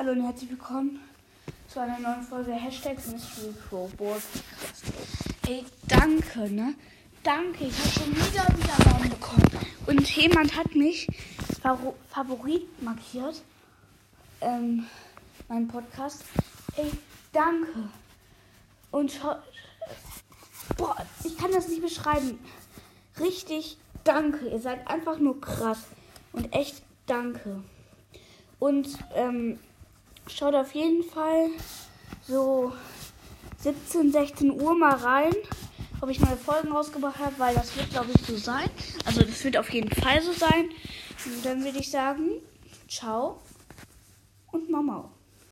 Hallo und herzlich willkommen zu einer neuen Folge Hashtag Mystery Pro. Ey, danke, ne? Danke, ich habe schon wieder Wiedergaben bekommen. Und jemand hat mich Favo Favorit markiert. Ähm, mein Podcast. Ey, danke. Und. Boah, ich kann das nicht beschreiben. Richtig danke. Ihr seid einfach nur krass. Und echt danke. Und ähm, schaut auf jeden Fall so 17, 16 Uhr mal rein, ob ich neue Folgen rausgebracht habe, weil das wird, glaube ich, so sein. Also das wird auf jeden Fall so sein. Und dann würde ich sagen, ciao und Mama.